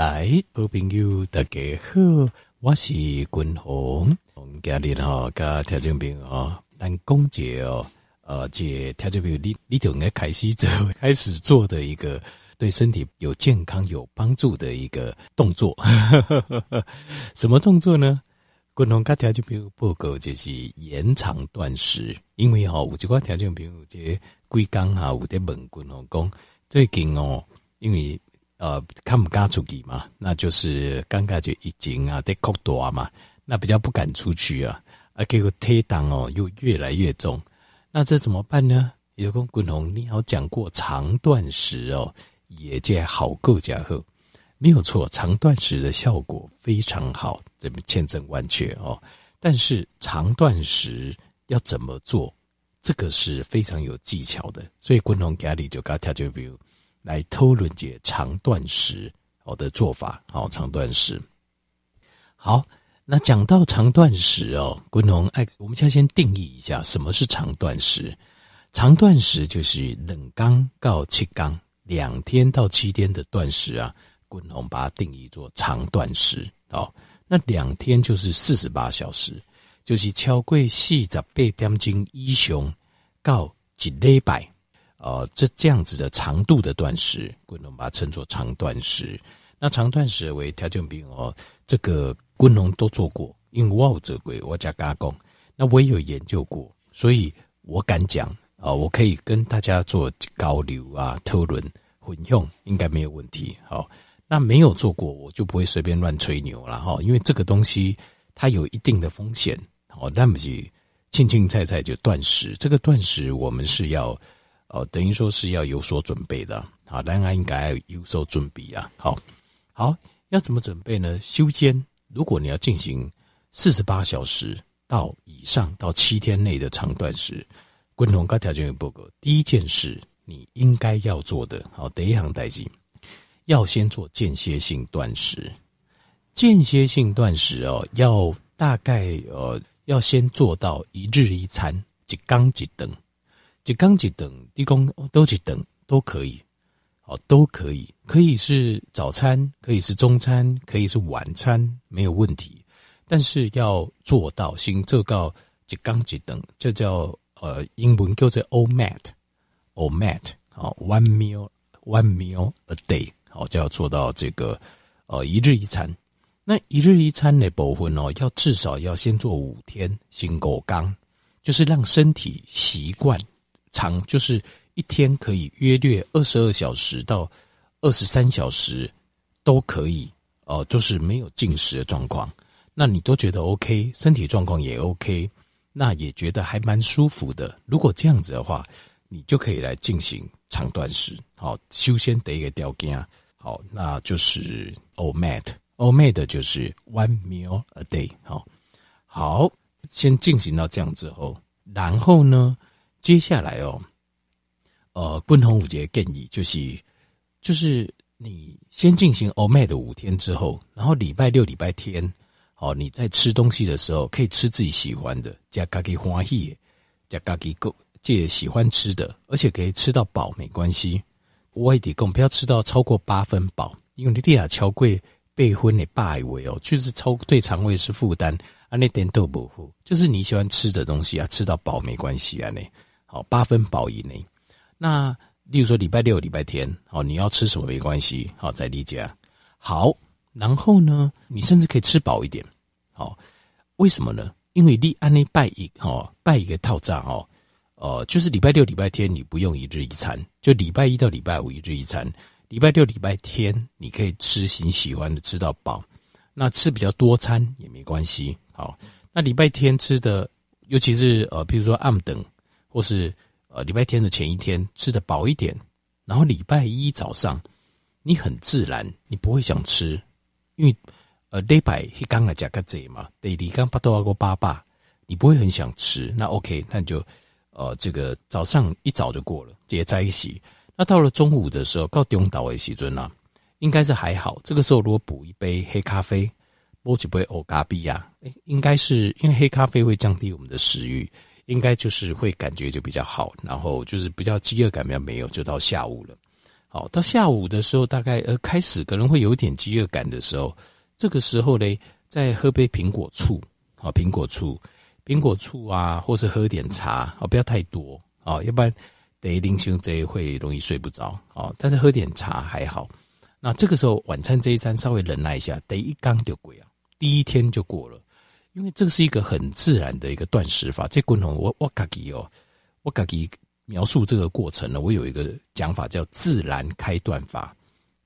来，好朋友大家好，我是君鸿。我们今日哈，跟听众朋友哈，来讲解哦，呃，这听众朋友你你就应该开始做，开始做的一个对身体有健康有帮助的一个动作。什么动作呢？君鸿跟听众朋友报告就是延长断食，因为哈，有一个听众朋友这贵刚哈，有在问君鸿讲，最近哦，因为。呃，看不敢出去嘛，那就是尴尬就已经啊，得扩大嘛，那比较不敢出去啊，啊，结果体重哦又越来越重，那这怎么办呢？有个滚红，你好讲过长断食哦，也这好够家伙，没有错，长断食的效果非常好，这边千真万确哦。但是长断食要怎么做，这个是非常有技巧的，所以滚红家里就搞条就比如。来偷论解长断食好的做法，好长断食。好，那讲到长断食哦，君鸿爱，我们先先定义一下什么是长断食。长断食就是两天到七天，两天到七天的断食啊。君鸿把它定义做长断食哦。那两天就是四十八小时，就是超过四十八点钟以上到一礼拜。呃，这这样子的长度的断食，君鸿把它称作长断食。那长断食为条件病哦，这个君鸿都做过，因为我有做过，我加加工。那我也有研究过，所以我敢讲啊、呃，我可以跟大家做交流啊、讨论、混用，应该没有问题。好，那没有做过，我就不会随便乱吹牛了哈，因为这个东西它有一定的风险。好，那么就轻轻菜菜就断食，这个断食我们是要。哦，等于说是要有所准备的，好，大家应该有所准备啊。好，好，要怎么准备呢？修间，如果你要进行四十八小时到以上到七天内的长断食，共同高条件有报告。第一件事，你应该要做的，好，第一行代记，要先做间歇性断食。间歇性断食哦，要大概呃，要先做到一日一餐，一缸一灯。就刚几等，地公都几等都可以，哦，都可以，可以是早餐，可以是中餐，可以是晚餐，没有问题。但是要做到行这个就刚几等，这叫呃英文叫做 omat，omat，好、哦、，one meal one meal a day 好，就要做到这个呃一日一餐。那一日一餐的部分哦，要至少要先做五天，行狗刚，就是让身体习惯。长就是一天可以约略二十二小时到二十三小时都可以哦，就是没有进食的状况，那你都觉得 OK，身体状况也 OK，那也觉得还蛮舒服的。如果这样子的话，你就可以来进行长断食。好，修仙得一个条件，好，那就是 OMAD，OMAD 就是 one meal a day。好，好，先进行到这样之后，然后呢？接下来哦，呃，君鸿五节建议就是，就是你先进行 OMAD 五天之后，然后礼拜六、礼拜天，哦，你在吃东西的时候可以吃自己喜欢的，加自己欢喜，加自己够借喜欢吃的，而且可以吃到饱没关系。我也提供不要吃到超过八分饱，因为你这样超过八分的饱胃哦，就是超对肠胃是负担啊。那点都不负，就是你喜欢吃的东西啊，吃到饱没关系啊，那。好，八分饱以内。那例如说礼拜六、礼拜天，好，你要吃什么没关系。好，在理解。好，然后呢，你甚至可以吃饱一点。好，为什么呢？因为你按呢拜一，哦，拜一个套餐哦，呃，就是礼拜六、礼拜天你不用一日一餐，就礼拜一到礼拜五一日一餐。礼拜六、礼拜天你可以吃你喜欢的，吃到饱。那吃比较多餐也没关系。好，那礼拜天吃的，尤其是呃，比如说暗等。或是呃礼拜天的前一天吃的饱一点，然后礼拜一早上你很自然，你不会想吃，因为呃礼拜一刚来加个贼嘛，对，你刚巴多阿个爸爸，你不会很想吃，那 OK，那你就呃这个早上一早就过了，直接在一起。那到了中午的时候，到中岛的时阵啊，应该是还好。这个时候如果补一杯黑咖啡，或者杯欧咖啡呀，应该是因为黑咖啡会降低我们的食欲。应该就是会感觉就比较好，然后就是比较饥饿感比较没有，就到下午了。好，到下午的时候，大概呃开始可能会有点饥饿感的时候，这个时候呢，再喝杯苹果醋，好，苹果醋，苹果醋啊，或是喝点茶，哦，不要太多，哦，要不然等于临醒这一会容易睡不着，哦，但是喝点茶还好。那这个时候晚餐这一餐稍微忍耐一下，得一缸就过啊，第一天就过了，因为这个是一个很自然的一个断食法。这滚红我我自己哦，我自己描述这个过程呢，我有一个讲法叫自然开断法，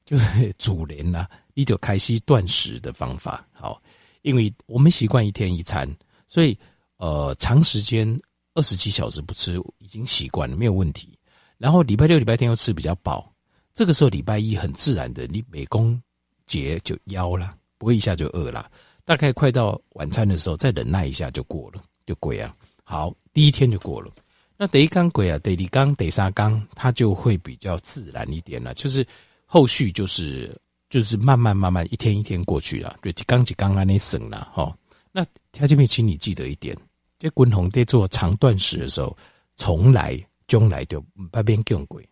就是主人呐，你就开始断食的方法。好，因为我们习惯一天一餐，所以呃长时间二十几小时不吃已经习惯了，没有问题。然后礼拜六礼拜天又吃比较饱。这个时候礼拜一很自然的，你每公节就腰了，不会一下就饿了。大概快到晚餐的时候，再忍耐一下就过了，就过啊。好，第一天就过了。那第一缸过啊，第二缸、第三缸，它就会比较自然一点了。就是后续就是就是慢慢慢慢一天一天过去了，就几缸几缸安尼省了哈。那条件面，请你记得一点，在滚红在做长断食的时候，从来将来就不变更鬼。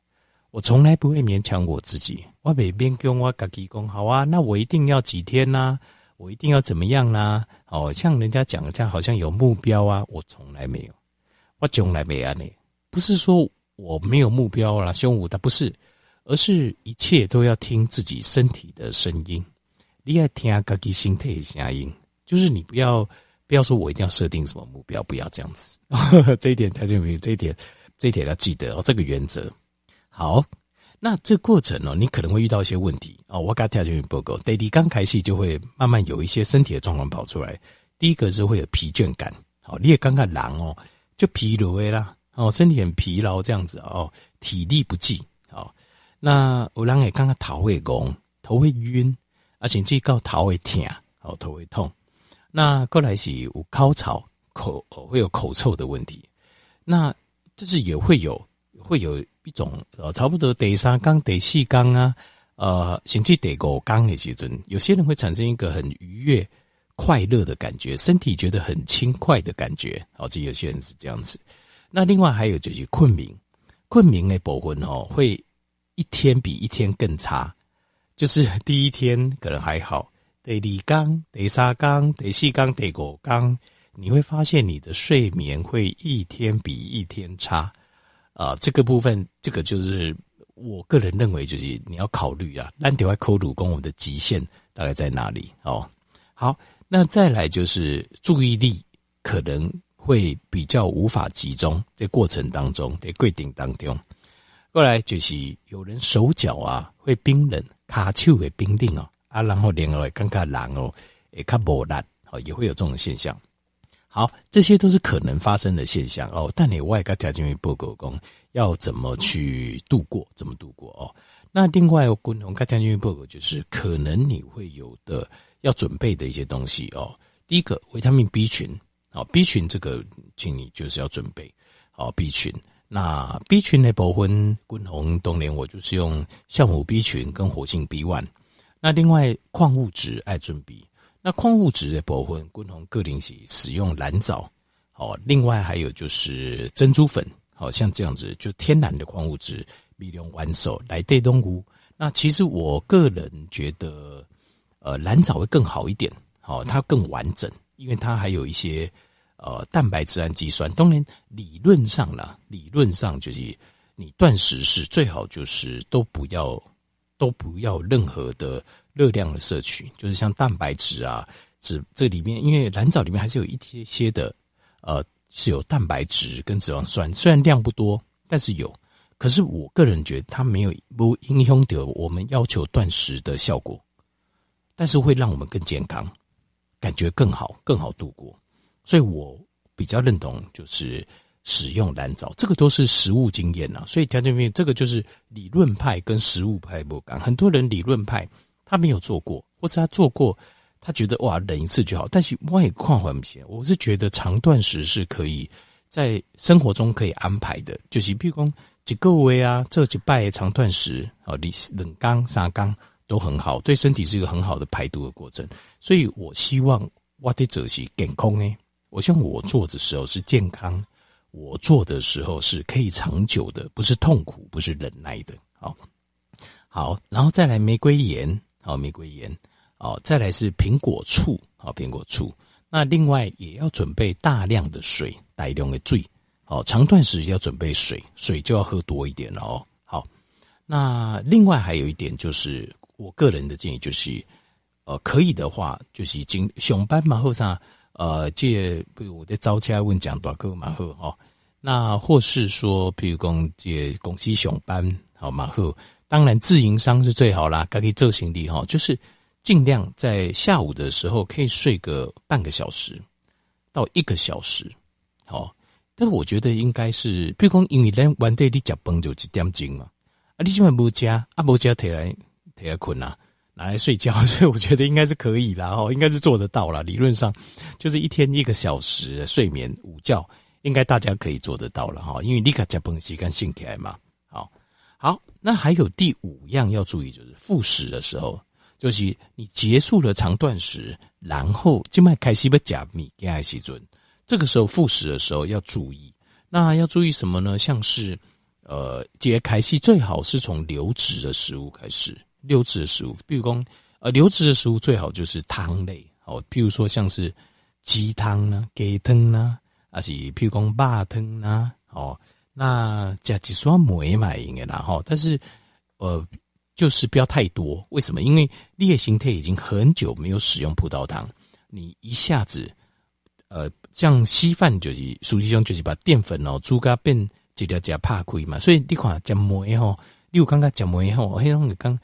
我从来不会勉强我自己，我每边跟我自己讲好啊，那我一定要几天呐、我一定要怎么样呢、啊？哦，像人家讲的这样，好像有目标啊，我从来没有，我从来没啊，你。不是说我没有目标啦，胸无，他不是，而是一切都要听自己身体的声音，你要听自己心态的声音，就是你不要不要说我一定要设定什么目标，不要这样子，这一点他就没有，这一点这一点要记得哦，这个原则。好，那这过程呢，你可能会遇到一些问题哦。我刚跳进去报告，daddy 刚开始就会慢慢有一些身体的状况跑出来。第一个是会有疲倦感，好，你也刚刚狼哦，就疲劳啦，哦，身体很疲劳这样子哦，体力不济，好，那有人也刚刚头会拱，头会晕，而且这个头会痛，哦，头会痛。那过来是有口臭，口会有口臭的问题，那就是也会有会有。一种呃，差不多第三缸、第四缸啊，呃，甚至第五缸的时阵，有些人会产生一个很愉悦、快乐的感觉，身体觉得很轻快的感觉。好，这有些人是这样子。那另外还有就是困眠，困眠的部分哦，会一天比一天更差。就是第一天可能还好，第二缸、第三缸、第四缸、第五缸，你会发现你的睡眠会一天比一天差。啊，这个部分，这个就是我个人认为，就是你要考虑啊，单条外扣乳功，我们的极限大概在哪里？哦，好，那再来就是注意力可能会比较无法集中，在过程当中，在规定当中，过来就是有人手脚啊会冰冷，卡丘会冰冷哦，啊，然后连会更加冷哦，也看不冷，哦，也会有这种现象。好，这些都是可能发生的现象哦。但你外加条件为报告工要怎么去度过？怎么度过哦？那另外有共同条件为报告就是可能你会有的要准备的一些东西哦。第一个维他命 B 群，好 B 群这个请你就是要准备好 B 群。那 B 群的部分，共同冬年我就是用酵母 B 群跟活性 B one。那另外矿物质爱准备。那矿物质的部分，共同个定是使用蓝藻，好，另外还有就是珍珠粉，好像这样子，就天然的矿物质，利用完手来对动物。那其实我个人觉得，呃，蓝藻会更好一点，好，它更完整，因为它还有一些呃蛋白质氨基酸。当然，理论上呢，理论上就是你断食是最好就是都不要都不要任何的。热量的摄取，就是像蛋白质啊，脂这里面，因为蓝藻里面还是有一些些的，呃，是有蛋白质跟脂肪酸，虽然量不多，但是有。可是我个人觉得它没有不影响到我们要求断食的效果，但是会让我们更健康，感觉更好，更好度过。所以我比较认同就是。使用蓝藻，这个都是实务经验呐，所以条件面这个就是理论派跟实务派不同。很多人理论派他没有做过，或者他做过，他觉得哇忍一次就好。但是我也况还不行，我是觉得长断食是可以在生活中可以安排的，就是比如说几个月啊，这几拜长断食啊，你冷缸沙缸都很好，对身体是一个很好的排毒的过程。所以我希望我的者是健康呢，我希望我做的时候是健康。我做的时候是可以长久的，不是痛苦，不是忍耐的。好，好，然后再来玫瑰盐，好，玫瑰盐，哦，再来是苹果醋，好，苹果醋。那另外也要准备大量的水，大量的水，哦，长段时间要准备水，水就要喝多一点哦。好，那另外还有一点就是，我个人的建议就是，呃，可以的话，就是经上班嘛，或上，呃，借比如我在早起来问讲大哥嘛，好哈。那或是说，比如讲借公司上班，好嘛，好。当然，自营商是最好啦，可以做行李哈，就是尽量在下午的时候可以睡个半个小时到一个小时，好。但我觉得应该是，比如讲，因为咱晚点你食饭就几点钟嘛，啊，你喜欢不加啊，不加起来起来困啊，拿来睡觉，所以我觉得应该是可以啦，哈，应该是做得到啦。理论上就是一天一个小时睡眠午觉，应该大家可以做得到了哈，因为你卡加饭时间醒起来嘛。好，好那还有第五样要注意，就是复食的时候，就是你结束了长断食，然后就迈开始不加米跟艾希尊，这个时候复食的时候要注意。那要注意什么呢？像是呃，节开始最好是从流质的食物开始，流质的食物，比如说呃，流质的食物最好就是汤类，哦，譬如说像是鸡汤啦、鸡汤啦，还是譬如说肉汤啦，哦。那加几双梅买应该啦哈，但是呃，就是不要太多。为什么？因为烈性态已经很久没有使用葡萄糖，你一下子呃，像稀饭就是，实际上就是把淀粉哦，猪肝变这条加怕亏嘛。所以你看加梅吼，你有刚刚加梅吼，黑龙江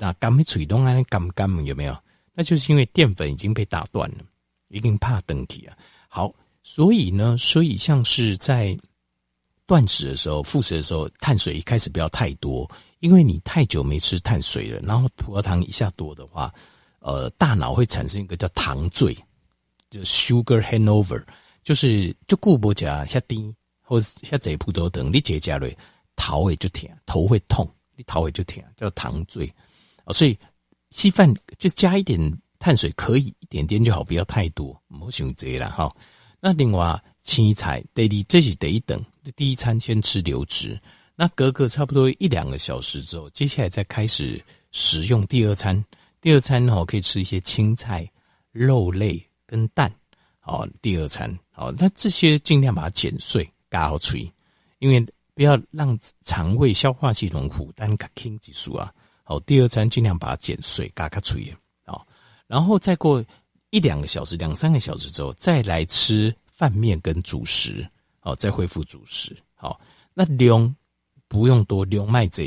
那甘梅水东啊，甘甘有没有？那就是因为淀粉已经被打断了，已经怕登体啊。好，所以呢，所以像是在。断食的时候，复食的时候，碳水一开始不要太多，因为你太久没吃碳水了，然后葡萄糖一下多的话，呃，大脑会产生一个叫糖醉，就 sugar hangover，就是就顾不加下低或者下这葡萄糖，你节加了头会就甜，头会痛，你头会就甜，叫糖醉。所以稀饭就加一点碳水可以一点点就好，不要太多，唔好选择了哈。那另外。青菜得你这是得一等，第一餐先吃流质，那隔个差不多一两个小时之后，接下来再开始食用第二餐。第二餐哦，可以吃一些青菜、肉类跟蛋。哦，第二餐哦，那这些尽量把它剪碎，嘎好吹，因为不要让肠胃消化系统负担卡轻激素啊。哦，第二餐尽量把它剪碎，嘎嘎吹啊。然后再过一两个小时、两三个小时之后，再来吃。饭面跟主食，哦，再恢复主食，好，那量不用多，量麦这，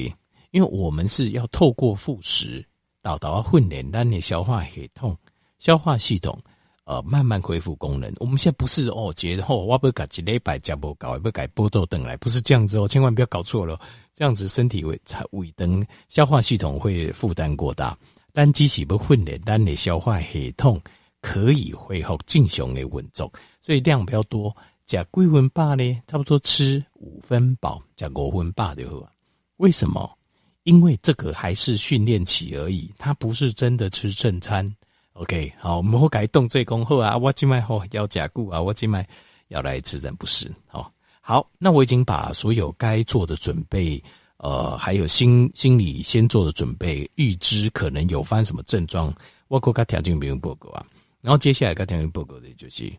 因为我们是要透过副食，导导训练，让你消化系统，消化系统，呃，慢慢恢复功能。我们现在不是哦，节后我不改几礼拜加不搞，不改波豆等来，不是这样子哦，千万不要搞错了，这样子身体会才尾灯，消化系统会负担过大。但机器不训练，让你消化系统。可以恢复正常的运作，所以量比较多，加几分饱呢？差不多吃五分饱，加五分饱就好。为什么？因为这个还是训练期而已，它不是真的吃正餐。OK，好，我们会改动最功后啊，我今麦后要加固啊，我今麦要来吃人不是？好，好，那我已经把所有该做的准备，呃，还有心心理先做的准备，预知可能有发生什么症状，我国家条件不用报告啊。然后接下来该听报告的就是，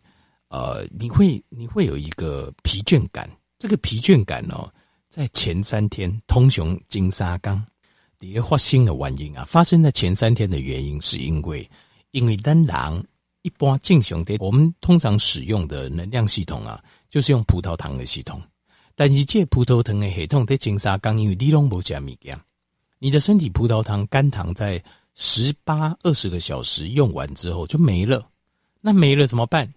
呃，你会你会有一个疲倦感，这个疲倦感哦，在前三天通常金沙刚迭发生的原因啊，发生在前三天的原因是因为，因为当然一般正常的我们通常使用的能量系统啊，就是用葡萄糖的系统，但是这葡萄糖的系统在金沙刚因为你拢无加物件，你的身体葡萄糖肝糖在。十八二十个小时用完之后就没了，那没了怎么办？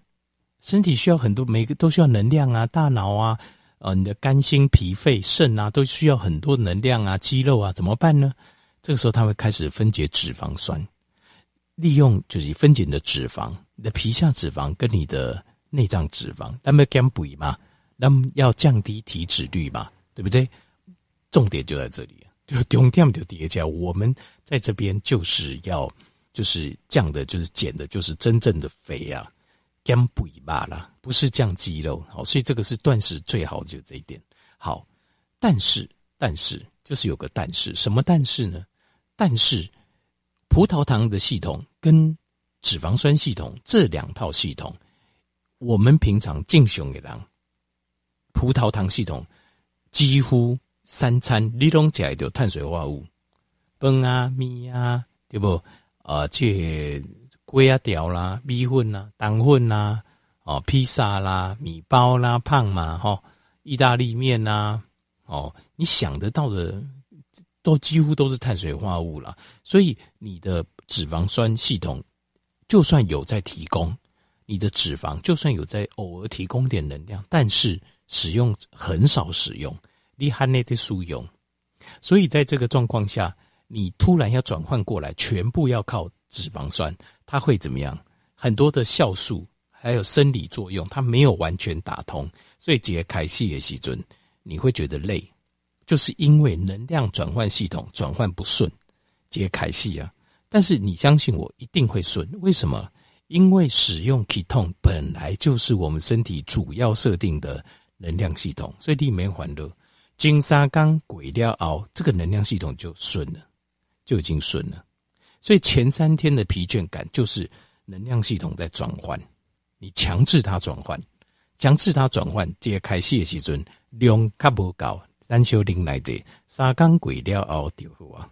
身体需要很多，每个都需要能量啊，大脑啊，呃，你的肝、心、脾、肺、肾啊，都需要很多能量啊，肌肉啊，怎么办呢？这个时候它会开始分解脂肪酸，利用就是分解你的脂肪，你的皮下脂肪跟你的内脏脂肪，那么减肥嘛，那么要降低体脂率嘛，对不对？重点就在这里。就重点就叠加，我们在这边就是要，就是降的，就是减的，就是真正的肥啊，减肥罢了，不是降肌肉。好，所以这个是断食最好就这一点。好，但是但是就是有个但是，什么但是呢？但是葡萄糖的系统跟脂肪酸系统这两套系统，我们平常进熊给人，葡萄糖系统几乎三餐你拢吃的碳水化合物，饭啊、面啊，对不？呃，这粿啊、条啦、米粉啦、肠粉啦、哦，披萨啦、米包啦、胖嘛，哈，意大利面呐，哦，你想得到的都几乎都是碳水化合物了。所以你的脂肪酸系统，就算有在提供，你的脂肪就算有在偶尔提供点能量，但是使用很少使用，你还那的输用。所以在这个状况下。你突然要转换过来，全部要靠脂肪酸，它会怎么样？很多的酵素还有生理作用，它没有完全打通，所以解开系的时阵，你会觉得累，就是因为能量转换系统转换不顺，接开系啊。但是你相信我，一定会顺。为什么？因为使用 Keton 本来就是我们身体主要设定的能量系统，所以里面环乐金沙刚鬼料熬，这个能量系统就顺了。就已经顺了，所以前三天的疲倦感就是能量系统在转换，你强制它转换，强制它转换，揭开谢时阵量较不高，三休零来者三缸鬼料熬掉啊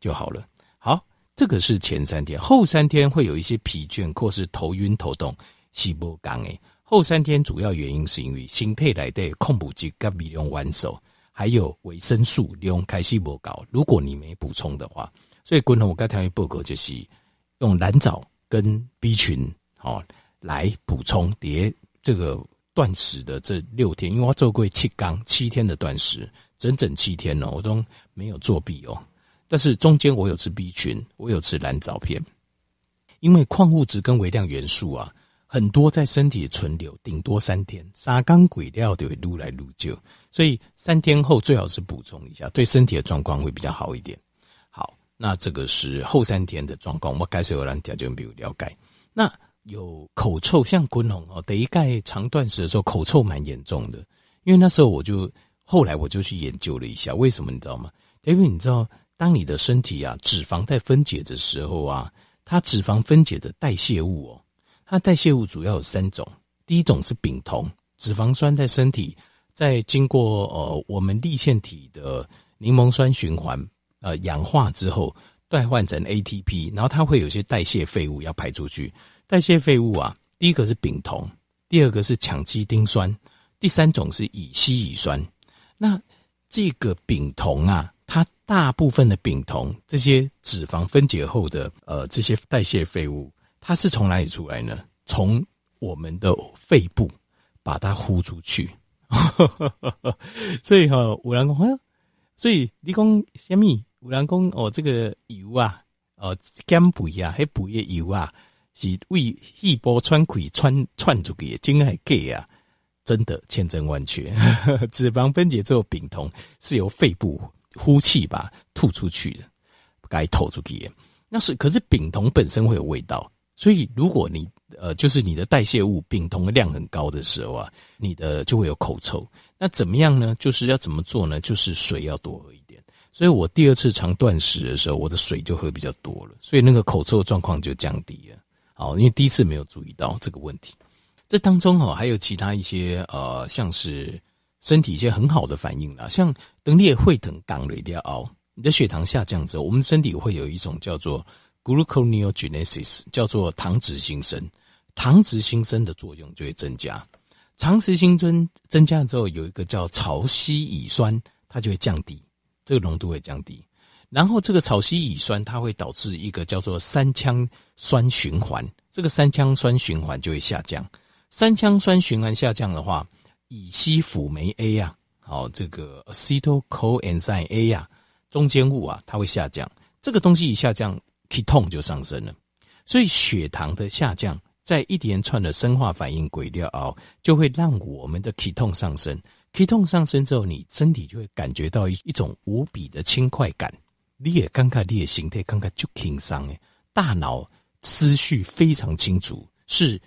就好了。好，这个是前三天，后三天会有一些疲倦或是头晕头痛，是不刚诶。后三天主要原因是因为心态来的控补剂跟微量元素。还有维生素利用开西伯高，如果你没补充的话，所以滚红我刚才报告就是用蓝藻跟 B 群哦来补充叠这个断食的这六天，因为我做过七缸七天的断食，整整七天哦，我都没有作弊哦。但是中间我有吃 B 群，我有吃蓝藻片，因为矿物质跟微量元素啊。很多在身体存留，顶多三天，三缸鬼料就会撸来撸就，所以三天后最好是补充一下，对身体的状况会比较好一点。好，那这个是后三天的状况，我开始有让大家比较了解。那有口臭，像滚红哦，第一盖长断食的时候口臭蛮严重的，因为那时候我就后来我就去研究了一下，为什么你知道吗？因为你知道，当你的身体啊脂肪在分解的时候啊，它脂肪分解的代谢物哦。它代谢物主要有三种，第一种是丙酮，脂肪酸在身体在经过呃我们粒线体的柠檬酸循环呃氧化之后，代换成 ATP，然后它会有些代谢废物要排出去。代谢废物啊，第一个是丙酮，第二个是羟基丁酸，第三种是乙烯乙酸。那这个丙酮啊，它大部分的丙酮这些脂肪分解后的呃这些代谢废物。它是从哪里出来呢？从我们的肺部把它呼出去，所以哈，有人讲，所以你讲虾米？五郎公哦，这个油啊，哦减肥啊，还肥的油啊，是为细胞穿溃穿串出去的，真还假啊？真的千真万确，脂肪分解之后，丙酮是由肺部呼气吧吐出去的，该吐出去。那是可是丙酮本身会有味道。所以，如果你呃，就是你的代谢物丙酮的量很高的时候啊，你的就会有口臭。那怎么样呢？就是要怎么做呢？就是水要多喝一点。所以我第二次长断食的时候，我的水就喝比较多了，所以那个口臭状况就降低了。哦，因为第一次没有注意到这个问题。这当中哦，还有其他一些呃，像是身体一些很好的反应啦，像等你会疼港了一定要熬，你的血糖下降之后，我们身体会有一种叫做。Gluconeogenesis 叫做糖质新生，糖质新生的作用就会增加。糖质新增增加之后，有一个叫潮烯乙酸，它就会降低，这个浓度会降低。然后这个草烯乙酸，它会导致一个叫做三羟酸循环，这个三羟酸循环就会下降。三羟酸循环下降的话，乙烯辅酶 A 呀，好，这个 acetylcoenzyme A 呀，中间物啊，它会下降。这个东西一下降。酮就上升了，所以血糖的下降，在一连串的生化反应轨道熬，就会让我们的酮上升。酮上升之后，你身体就会感觉到一一种无比的轻快感。你也刚刚你也形态刚刚就轻松诶，大脑思绪非常清楚，是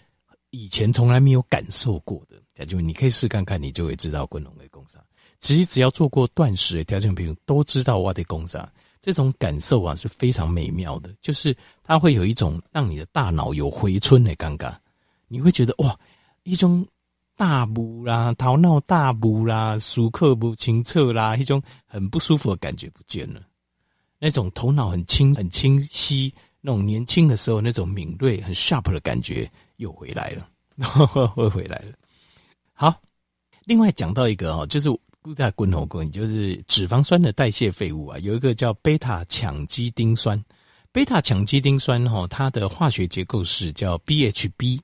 以前从来没有感受过的。就你可以试看看，你就会知道滚龙的功效。其实只要做过断食的条件朋友都知道我的功效。这种感受啊是非常美妙的，就是它会有一种让你的大脑有回春的感觉，你会觉得哇，一种大雾啦、头脑大雾啦、舒克不清澈啦，一种很不舒服的感觉不见了，那种头脑很清、很清晰，那种年轻的时候那种敏锐、很 sharp 的感觉又回来了，会回来了。好，另外讲到一个哦，就是。固态滚头滚就是脂肪酸的代谢废物啊，有一个叫贝塔羟基丁酸。贝塔羟基丁酸哈，它的化学结构是叫 BHB。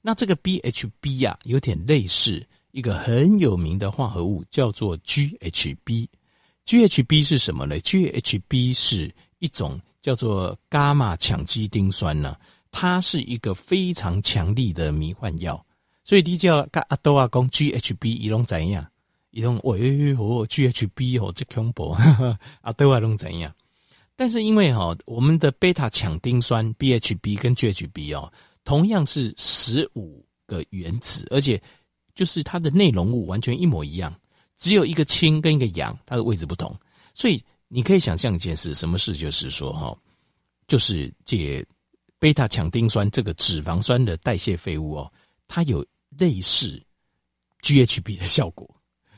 那这个 BHB 啊，有点类似一个很有名的化合物，叫做 GHB。GHB 是什么呢？GHB 是一种叫做伽马羟基丁酸呢，它是一个非常强力的迷幻药。所以你叫阿多阿公 GHB 一种怎样？一种喂哦，GHB 哦，这恐怖啊，对外拢怎样？但是因为哈，我们的贝塔羟丁酸 BHB 跟 GHB 哦，同样是十五个原子，而且就是它的内容物完全一模一样，只有一个氢跟一个氧，它的位置不同。所以你可以想象一件事，什么事？就是说哈，就是借贝塔羟丁酸这个脂肪酸的代谢废物哦，它有类似 GHB 的效果。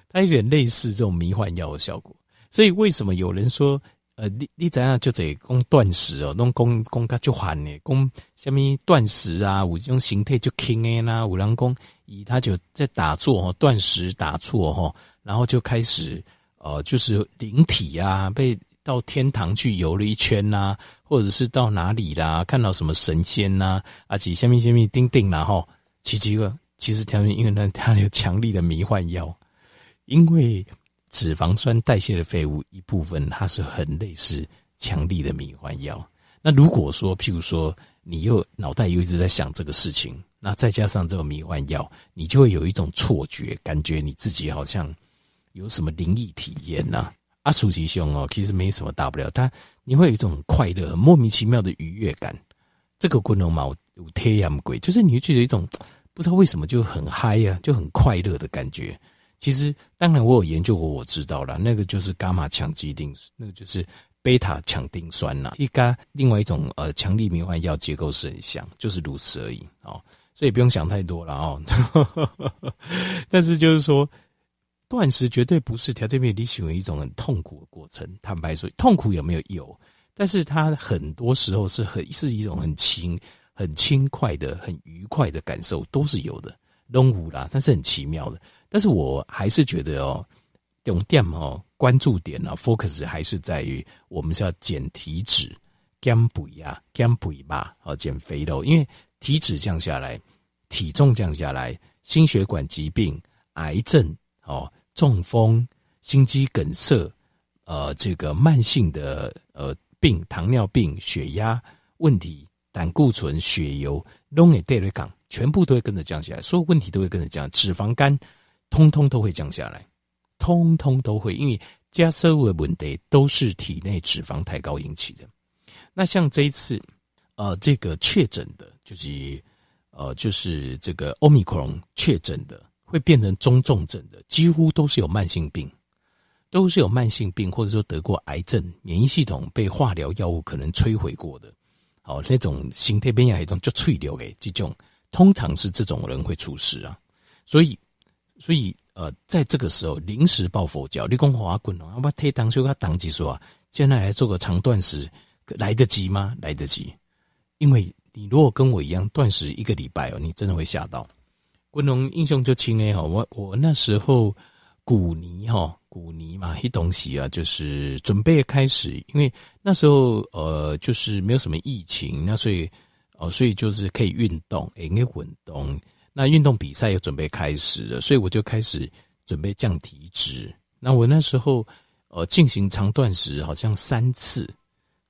它有点类似这种迷幻药的效果，所以为什么有人说，呃，你你怎样就得讲断食哦，拢讲讲较就缓呢？讲虾米断食啊，有这种形态就轻诶啦，有人讲以他就在打坐哦，断食打坐吼，然后就开始呃，就是灵体啊，被到天堂去游了一圈呐、或者是到哪里啦，看到什么神仙呐、啊，而且下面下面钉钉然后奇奇怪，其实条件因为呢，他有强力的迷幻药。因为脂肪酸代谢的废物一部分，它是很类似强力的迷幻药。那如果说，譬如说，你又脑袋又一直在想这个事情，那再加上这个迷幻药，你就会有一种错觉，感觉你自己好像有什么灵异体验呐。阿苏吉兄哦，其实没什么大不了，他你会有一种快乐、莫名其妙的愉悦感。这个功能嘛，有天阳鬼，就是你会觉得一种不知道为什么就很嗨呀、啊，就很快乐的感觉。其实，当然我有研究过，我知道了，那个就是伽马羟基丁，那个就是贝塔羟丁酸呐。一伽另外一种呃强力迷幻药结构是很像，就是如此而已哦。所以不用想太多了哦。但是就是说，断食绝对不是调节免疫力为一种很痛苦的过程。坦白说，痛苦有没有？有，但是它很多时候是很是一种很轻、很轻快的、很愉快的感受，都是有的。东吴啦，但是很奇妙的。但是我还是觉得哦，重点哦，关注点呢，focus 还是在于我们是要减体脂、减肥啊、减肥吧，哦，减肥肉，因为体脂降下来，体重降下来，心血管疾病、癌症哦、中风、心肌梗塞，呃，这个慢性的呃病，糖尿病、血压问题、胆固醇、血油，拢会带来讲，全部都会跟着降下来，所有问题都会跟着降，脂肪肝。通通都会降下来，通通都会，因为加所有的问题都是体内脂肪太高引起的。那像这一次，呃，这个确诊的，就是呃，就是这个欧米克戎确诊的，会变成中重症的，几乎都是有慢性病，都是有慢性病，或者说得过癌症，免疫系统被化疗药物可能摧毁过的，好，那种形态变异一种就脆流诶，这种通常是这种人会出事啊，所以。所以，呃，在这个时候临时抱佛脚，你讲滑滚哦，要不推当就要当机说啊，现在来做个长断食，来得及吗？来得及，因为你如果跟我一样断食一个礼拜哦，你真的会吓到。滚龙英雄就亲哎哈，我我那时候古尼哈古尼嘛，一东西啊，就是准备开始，因为那时候呃，就是没有什么疫情，那所以哦，所以就是可以运动，哎，可以运动。那运动比赛也准备开始了，所以我就开始准备降体脂。那我那时候呃进行长断食，好像三次，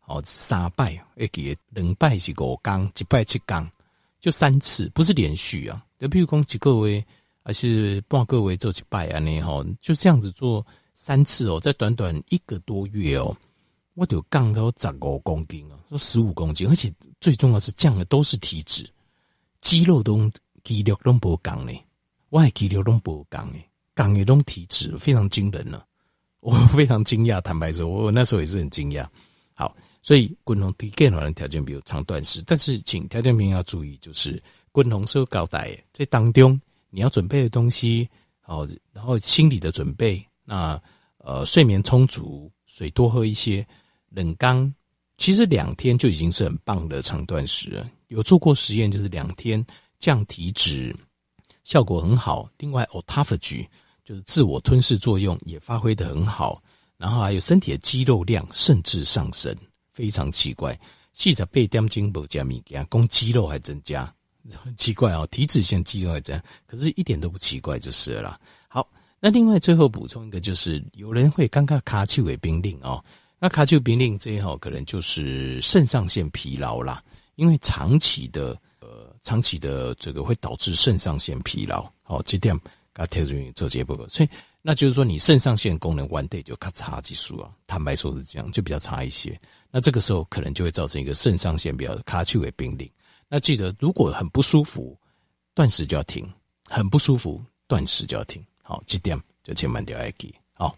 哦三拜，一给两拜是五缸，一拜七缸，就三次，不是连续啊。就譬如讲几个位，还是半个位做几拜啊？那哈就这样子做三次哦，在短短一个多月哦，我就降到十五公斤啊，说十五公斤，而且最重要是降的都是体脂，肌肉都。肌肉都不降呢，我还肌肉都不降呢，降的都体脂非常惊人呢，我非常惊讶。坦白说，我那时候也是很惊讶。好，所以滚红低钙的条件比如长断食，但是请条件兵要注意，就是滚红收高带在当中你要准备的东西，好，然后心理的准备，那呃睡眠充足，水多喝一些，冷刚，其实两天就已经是很棒的长断食了。有做过实验，就是两天降体脂，效果很好。另外，autophagy 就是自我吞噬作用也发挥得很好。然后还有身体的肌肉量甚至上升，非常奇怪。记者被点进不加米给他供肌肉还增加，很 奇怪哦。体脂腺肌肉还增加，可是一点都不奇怪就是了。好，那另外最后补充一个，就是有人会刚刚卡丘尾冰令哦。那卡丘冰令这一号可能就是肾上腺疲劳啦。因为长期的，长期的这个会导致肾上腺疲劳。好，这点给特别做节目，所以那就是说你肾上腺功能 one day 就咔嚓技术啊，坦白说是这样，就比较差一些。那这个时候可能就会造成一个肾上腺比较卡丘的病例。那记得如果很不舒服，断食就要停；很不舒服，断食就要停。好，这点就千万要记。好。